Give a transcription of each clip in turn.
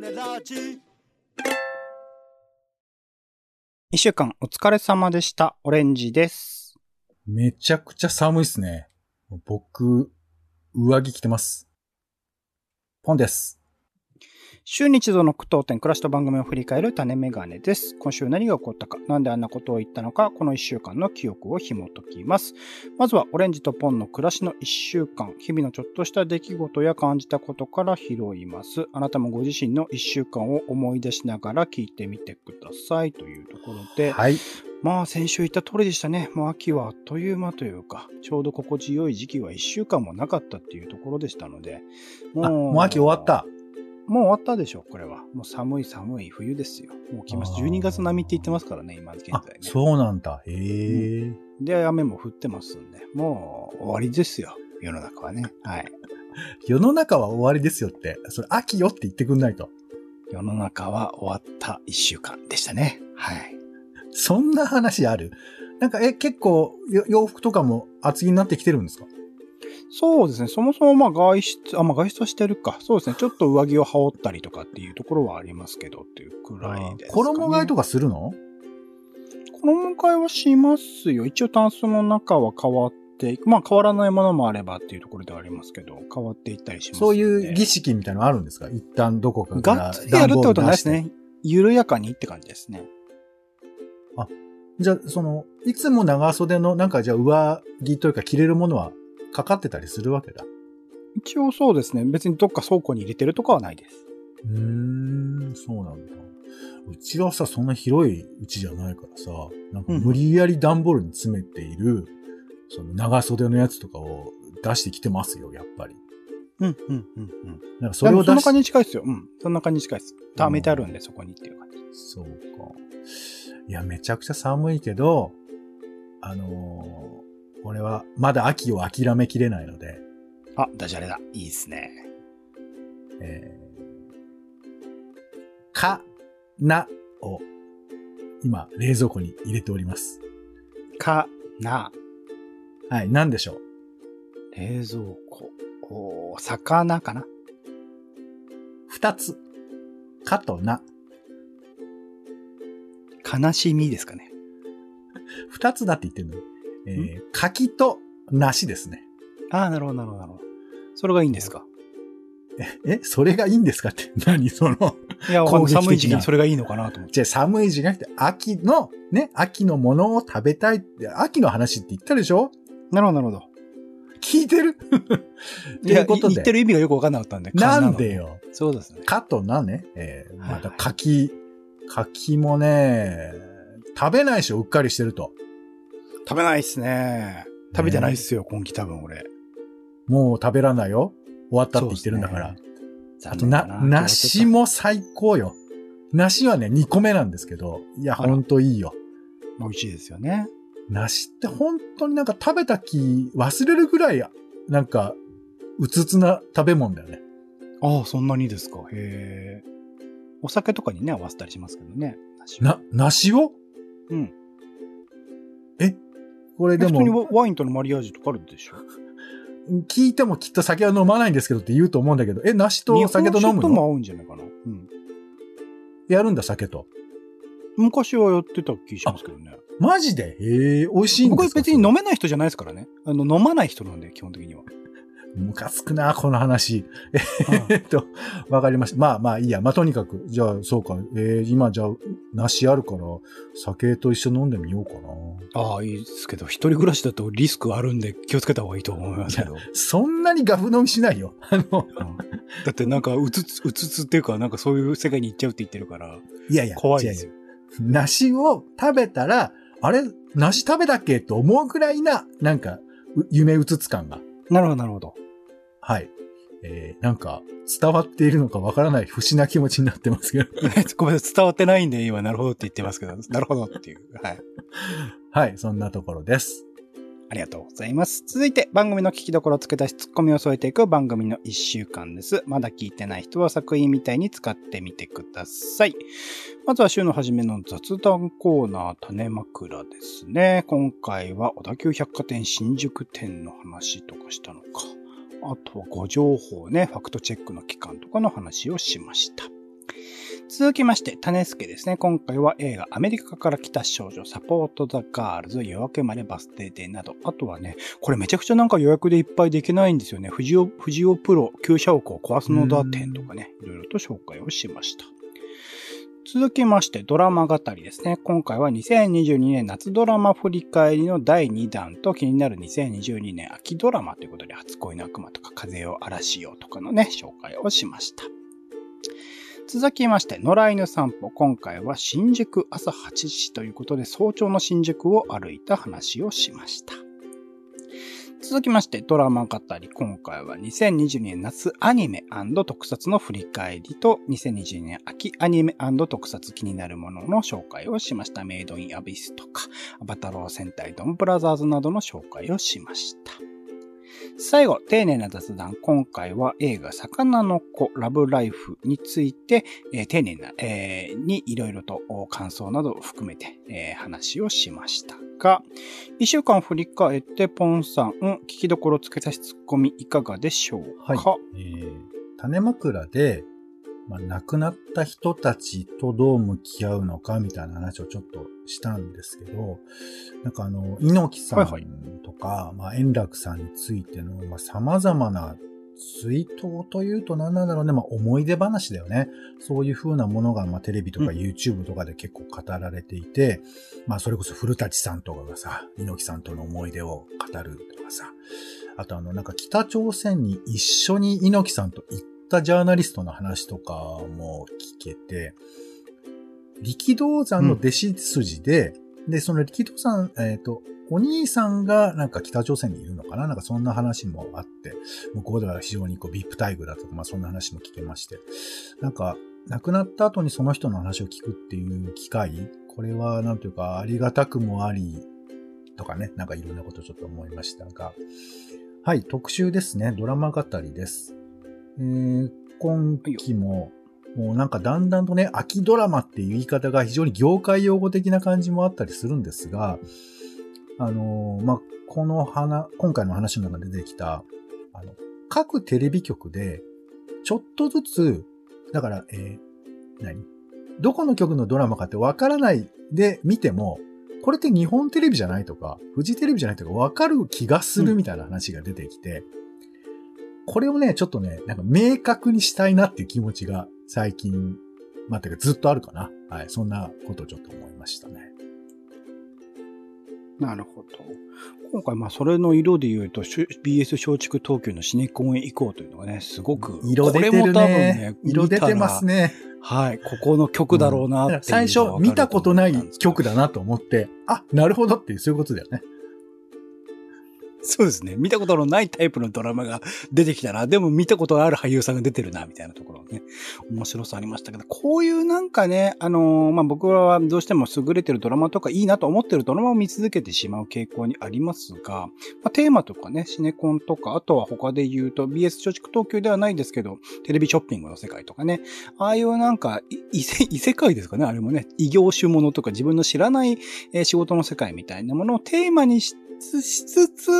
ネラジ一週間お疲れ様でした。オレンジです。めちゃくちゃ寒いっすね。僕、上着着てます。ポンです。週に一度の苦闘点、暮らしと番組を振り返る種メガネです。今週何が起こったか、なんであんなことを言ったのか、この一週間の記憶を紐解きます。まずは、オレンジとポンの暮らしの一週間、日々のちょっとした出来事や感じたことから拾います。あなたもご自身の一週間を思い出しながら聞いてみてください。というところで、はい。まあ先週言った通りでしたね。もう秋はあっという間というか、ちょうど心地よい時期は一週間もなかったっていうところでしたので、あ、もう秋終わった。もう終わったでしょ、これは。もう寒い寒い冬ですよ。もう来ました。あー12月並みって言ってますからね、今現あ在ね。、そうなんだ。へえ。で、雨も降ってますんで、もう終わりですよ。世の中はね。はい。世の中は終わりですよって。それ秋よって言ってくんないと。世の中は終わった一週間でしたね。はい。そんな話ある？なんか、え、結構、よ洋服とかも厚着になってきてるんですか？そうですね。そもそもまあ外出、あ、まあ外出はしてるか。そうですね。ちょっと上着を羽織ったりとかっていうところはありますけどっていうくらいですか、ね。衣替えとかするの？衣替えはしますよ。一応タンスの中は変わっていく。まあ変わらないものもあればっていうところではありますけど、変わっていったりします、そういう儀式みたいなのあるんですか？一旦どこかかガらッツリやるってことないですね。緩やかにって感じですね。して。じゃあ、その、いつも長袖のなんかじゃあ上着というか着れるものはかかってたりするわけだ。一応そうですね。別にどっか倉庫に入れてるとかはないです。うーん、そうなんだ。うちはさ、そんな広いうちじゃないからさ、なんかうん無理やり段ボールに詰めている、その長袖のやつとかを出してきてますよ、やっぱり。うん、うん、うん、うん。なんかそそれそんな感じに近いですよ。うん。そんな感じに近いです。溜めてあるんで、そこにっていう感じ。そうか。いや、めちゃくちゃ寒いけど、あのー俺はまだ秋を諦めきれないので、あ、ダジャレだ。いいですね。えー、か、なを今冷蔵庫に入れております。か、な、はい、なんでしょう？冷蔵庫。おー魚かな？二つ。かとな。悲しみですかね。二つだって言ってるのに。えー、柿と梨ですね。ああ、なるほど、なるほど、なるほど。それがいいんですか？え、それがいいんですかって？何その、いや、寒い時期にそれがいいのかなと思って。じゃあ寒い時期じゃなくて、秋の、ね、秋のものを食べたいって、秋の話って言ったでしょ？なるほど、なるほど。聞いてる？と いや、いうことで。言ってる意味がよくわかんなかったんで。なんでよ。そうですね。かとなね。えー、はいまた柿、柿もね、食べないでしょ、うっかりしてると。食べないっすね。食べてないっすよ、今季多分俺。もう食べらんないよ。終わったって言ってるんだから。そうあとな、梨。も最高よ。梨はね、2個目なんですけど、いや、ほんといいよ。美味しいですよね。梨って本当になんか食べた気忘れるぐらい、なんか、うつつな食べ物だよね。ああ、そんなにですか。へえ。お酒とかにね、合わせたりしますけどね。梨はな、梨を？うん。えこれで普通にも、ワワインとのマリアージュとかあるでしょ？聞いてもきっと酒は飲まないんですけどって言うと思うんだけど、え、梨と酒と飲むの？日本酒とも合うんじゃないかな。うん。やるんだ、酒と。昔はやってた気しますけどね。マジで？へえ、美味しいんですか？僕は別に飲めない人じゃないですからね。あの、飲まない人なんで、基本的には。ムカつくな、この話。えっ と、わかりました。まあまあいいや。まあとにかく、じゃあそうか。えー、今じゃあ、梨あるから、酒と一緒に飲んでみようかな。ああ、いいですけど、一人暮らしだとリスクあるんで気をつけた方がいいと思いますけど。そんなにガブ飲みしないよ。あの、うんだってなんか、うつつ、うつつっていうか、なんかそういう世界に行っちゃうって言ってるから、いやいや、怖いですよ。梨を食べたら、あれ？梨食べたっけ？と思うくらいな、なんか、う夢うつつ感が。なるほど、なるほど。はい。えー、なんか、伝わっているのかわからない不思な気持ちになってますけど。ごめんなさい、伝わってないんで、今、なるほどって言ってますけど、なるほどっていう。はい。はい、そんなところです。ありがとうございます。続いて、番組の聞きどころを付け出し、ツッコミを添えていく番組の一週間です。まだ聞いてない人は作品みたいに使ってみてください。まずは週の初めの雑談コーナー、種枕ですね。今回は小田急百貨店新宿店の話とかしたのか。あとはご情報ね、ファクトチェックの期間とかの話をしました。続きまして、種助ですね。今回は映画アメリカから来た少女、サポートザガールズ、夜明けまでバス停でなど、あとはね、これめちゃくちゃなんか予約でいっぱいできないんですよね。藤尾、藤尾プロ、旧社屋を壊すのだ展とかね、いろいろと紹介をしました。続きまして、ドラマ語りですね。今回は2022年夏ドラマ振り返りの第2弾と気になる2022年秋ドラマということで、初恋の悪魔とか風を嵐ようとかのね、紹介をしました。続きまして、野良犬散歩。今回は新宿朝8時ということで、早朝の新宿を歩いた話をしました。続きまして、ドラマ語り。今回は2022年夏アニメ特撮の振り返りと、2022年秋アニメ特撮気になるものの紹介をしました。メイドインアビスとか、アバタロー戦隊ドンブラザーズなどの紹介をしました。最後、丁寧な雑談。今回は映画、魚の子、ラブライフについて、えー丁寧な、えーにいろいろと感想などを含めて、えー話をしましたが、一週間振り返って、ポンさん、聞きどころつけたしツッコミいかがでしょうか、はい。えー、種枕で、まあ、亡くなった人たちとどう向き合うのかみたいな話をちょっとしたんですけど、なんかあの、猪木さはいはい。んとか、まあ、円楽さんについての、まあ、様々な追悼というと何なんだろうね、まあ、思い出話だよね。そういう風なものが、まあ、テレビとかうん。YouTube とかで結構語られていて、まあ、それこそ古舘さんとかがさ、猪木さんとの思い出を語るとかさ、あとあの、なんか北朝鮮に一緒に猪木さんと行ったジャーナリストの話とかも聞けて、力道山の弟子筋で、で、その力道山、えっ、と、お兄さんがなんか北朝鮮にいるのかな？なんかそんな話もあって、向こうでは非常にこう VIP 待遇だとか、まあそんな話も聞けまして。なんか、亡くなった後にその人の話を聞くっていう機会、これはなんというかありがたくもあり、とかね、なんかいろんなことちょっと思いましたが。はい、特集ですね。ドラマ語りです。今期も、もうなんかだんだんとね、秋ドラマっていう言い方が非常に業界用語的な感じもあったりするんですが、あのまあ、この花、今回の話の中で出てきた、あの、各テレビ局で、ちょっとずつ、だから、え何？どこの局のドラマかってわからないで見ても、これって日本テレビじゃないとか、フジテレビじゃないとかわかる気がするみたいな話が出てきて、これをね、ちょっとね、なんか明確にしたいなっていう気持ちが最近、まあ、てかずっとあるかな。はい。そんなことをちょっと思いましたね。なるほど。今回、まあ、それの色で言うと、BS 松竹東京のシネコンへ行こうというのがね、すごく、色出てるこれも多分ねね。色出てますね。ね。はい。ここの曲だろうなっていうのが最初見たことない曲だ。だなと思って、あ、なるほどっていうそういうことだよね。そうですね。見たことのないタイプのドラマが出てきたな。でも見たことある俳優さんが出てるな、みたいなところね。面白さありましたけど、こういうなんかね、あのーまあ、僕らはどうしても優れてるドラマとかいいなと思ってるドラマを見続けてしまう傾向にありますが、まあ、テーマとかね、シネコンとか、あとは他で言うと BS 松竹東京ではないですけど、テレビショッピングの世界とかね、ああいうなんか、異世界ですかね、あれもね、異業種ものとか自分の知らない、仕事の世界みたいなものをテーマにしてつしつつ、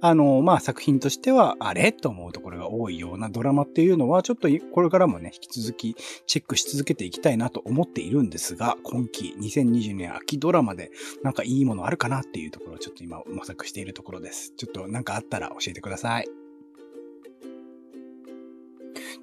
あの、まあ、作品としては、あれと思うところが多いようなドラマっていうのは、ちょっとこれからもね、引き続きチェックし続けていきたいなと思っているんですが、今期2020年秋ドラマでなんかいいものあるかなっていうところをちょっと今模索しているところです。ちょっとなんかあったら教えてください。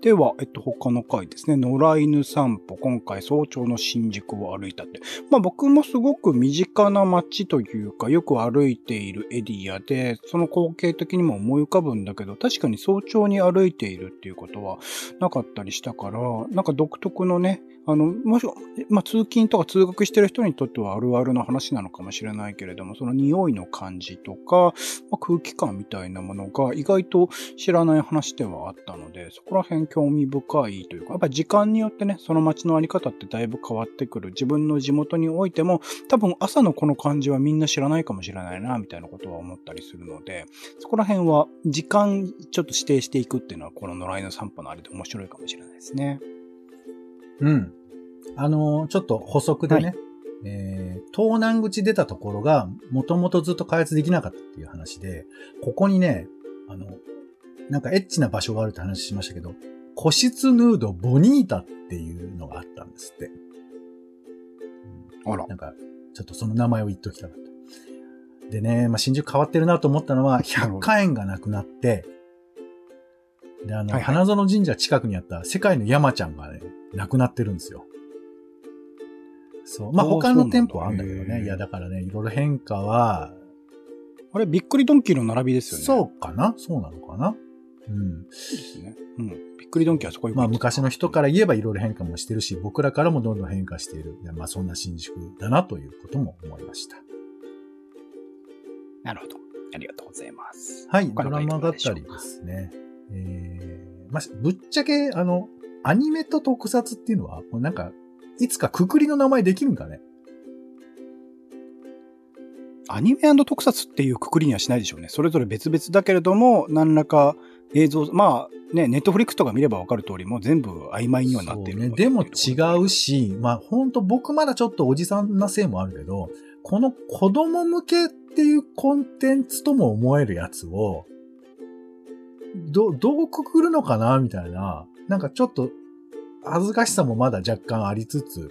では、えっと、他の回ですね。野良犬散歩。今回早朝の新宿を歩いたって。まあ僕もすごく身近な街というか、よく歩いているエリアで、その光景的にも思い浮かぶんだけど、確かに早朝に歩いているっていうことはなかったりしたから、なんか独特のね、あの、もし、まあ通勤とか通学してる人にとってはあるあるの話なのかもしれないけれども、その匂いの感じとか、まあ、空気感みたいなものが意外と知らない話ではあったので、そこら辺興味深いというか、やっぱり時間によってね、その街のあり方ってだいぶ変わってくる。自分の地元においても、多分朝のこの感じはみんな知らないかもしれないな、みたいなことは思ったりするので、そこら辺は時間ちょっと指定していくっていうのは、この野良犬散歩のあれで面白いかもしれないですね。うん。あのーちょっと補足でね、はえー、東南口出たところが、もともとずっと開発できなかったっていう話で、ここにね、あの、なんかエッチな場所があるって話しましたけど、個室ヌードボニータっていうのがあったんですって。あらな。んか、ちょっとその名前を言っときたかった。でね、まあ、新宿変わってるなと思ったのは、百花園がなくなって、で、あの、はいはい花園神社近くにあった世界の山ちゃんがね、なくなってるんですよ。そう。まあ、他の店舗はあるんだけどね。いや、だからね、いろいろ変化は、あれ、びっくりドンキーの並びですよね。そうかな？そうなのかな？うん。そうですね。うん。びっくりドンキーはそこにまあ昔の人から言えばいろいろ変化もしてるし、僕らからもどんどん変化している。いやまあそんな新宿だなということも思いました。なるほど。ありがとうございます。はい、ドラマだったりですね。えー、まあ、ぶっちゃけ、あの、アニメと特撮っていうのは、なんか、いつかくくりの名前できるんかね？アニメ特撮っていうくくりにはしないでしょうね。それぞれ別々だけれども、何らか映像、まあね、ネットフリックスとか見ればわかる通り、もう全部曖昧にはなってるね。でも違うし、まあ本当僕まだちょっとおじさんなせいもあるけど、この子供向けっていうコンテンツとも思えるやつを、ど、どうくくるのかなみたいな、なんかちょっと恥ずかしさもまだ若干ありつつ、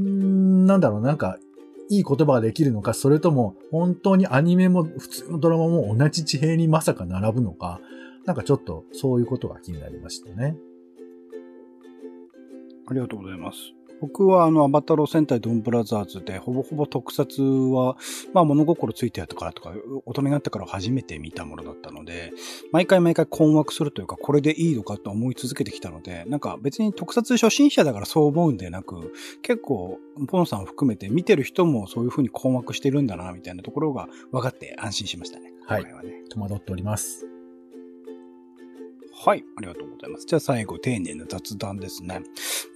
ん、なんだろう、なんか、いい言葉ができるのか、それとも、本当にアニメも普通のドラマも同じ地平にまさか並ぶのか、なんかちょっとそういうことが気になりましたね。ありがとうございます。僕はあの、アバタロー戦隊ドンブラザーズで、ほぼほぼ特撮は、まあ物心ついてやったからとか、大人になってから初めて見たものだったので、毎回毎回困惑するというか、これでいいのかと思い続けてきたので、なんか別に特撮初心者だからそう思うんでなく、結構、ポンさんを含めて見てる人もそういう風に困惑してるんだな、みたいなところが分かって安心しましたね。はいはね。戸惑っております。はい、ありがとうございます。じゃあ最後、丁寧な雑談ですね。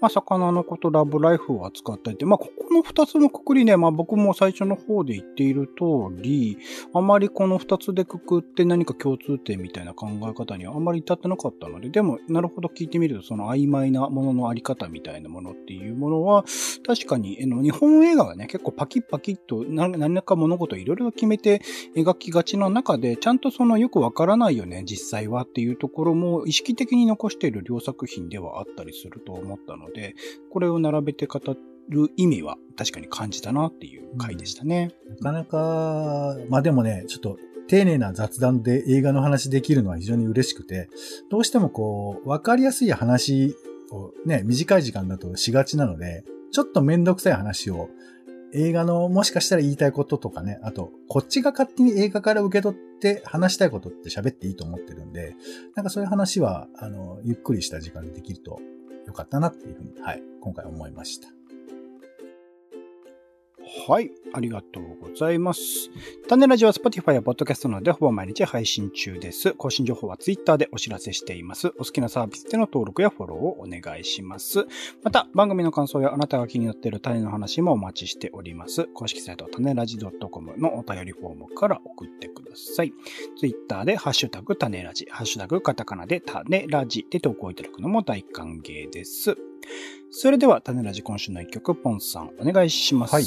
まあ、魚のこと、ラブライフを扱っていて、まあ、ここの二つのくくりね、まあ、僕も最初の方で言っている通り、あまりこの二つでくくって何か共通点みたいな考え方にはあまり至ってなかったので、でも、なるほど聞いてみると、その曖昧なもののあり方みたいなものっていうものは、確かに、あの日本映画がね、結構パキッパキッと何らか物事をいろいろ決めて描きがちな中で、ちゃんとそのよくわからないよね、実際はっていうところも意識的に残している両作品ではあったりすると思ったので、これを並べて語る意味は確かに感じたなっていう回でしたね。なかなか、まあでもね、ちょっと丁寧な雑談で映画の話できるのは非常に嬉しくて、どうしてもこう、わかりやすい話をね、短い時間だとしがちなので、ちょっとめんどくさい話を映画のもしかしたら言いたいこととかね、あと、こっちが勝手に映画から受け取って話したいことって喋っていいと思ってるんで、なんかそういう話は、あの、ゆっくりした時間でできるとよかったなっていうふうに、はい、今回思いました。はい。ありがとうございます。種ラジは Spotify や Podcast などでほぼ毎日配信中です。更新情報は Twitter でお知らせしています。お好きなサービスでの登録やフォローをお願いします。また、番組の感想やあなたが気になっている種の話もお待ちしております。公式サイト種ラジ .com のお便りフォームから送ってください。Twitter でハッシュタグ種ラジ、ハッシュタグカタカナで種ラジで投稿いただくのも大歓迎です。それでは、種ラジ今週の一曲、ポンさん、お願いします。はい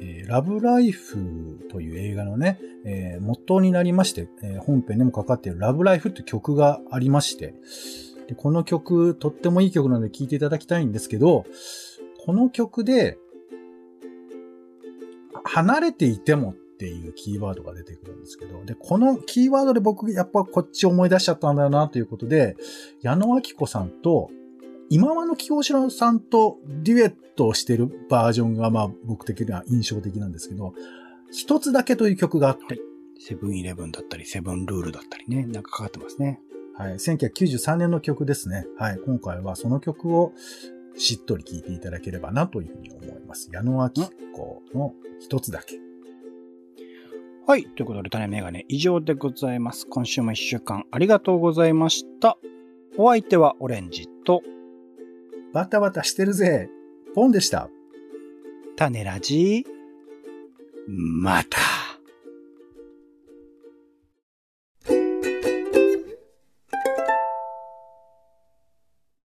えーラブライフという映画のね、えー、元になりまして、えー本編でもかかっているラブライフっていう曲がありまして、でこの曲、とってもいい曲なので聴いていただきたいんですけど、この曲で、離れていてもっていうキーワードが出てくるんですけど、で、このキーワードで僕、やっぱこっち思い出しちゃったんだよなということで、矢野明子さんと、今和の清志郎さんとデュエットをしてるバージョンが、まあ僕的には印象的なんですけど、一つだけという曲があって、セブンイレブンだったり、セブンルールだったりね、なんかかかってますね。はい、1993年の曲ですね。はい、今回はその曲をしっとり聴いていただければなというふうに思います。矢野明子の一つだけ。はい。ということで、種メガネ以上でございます。今週も一週間ありがとうございました。お相手はオレンジと、バタバタしてるぜポンでした。種ラジ、また。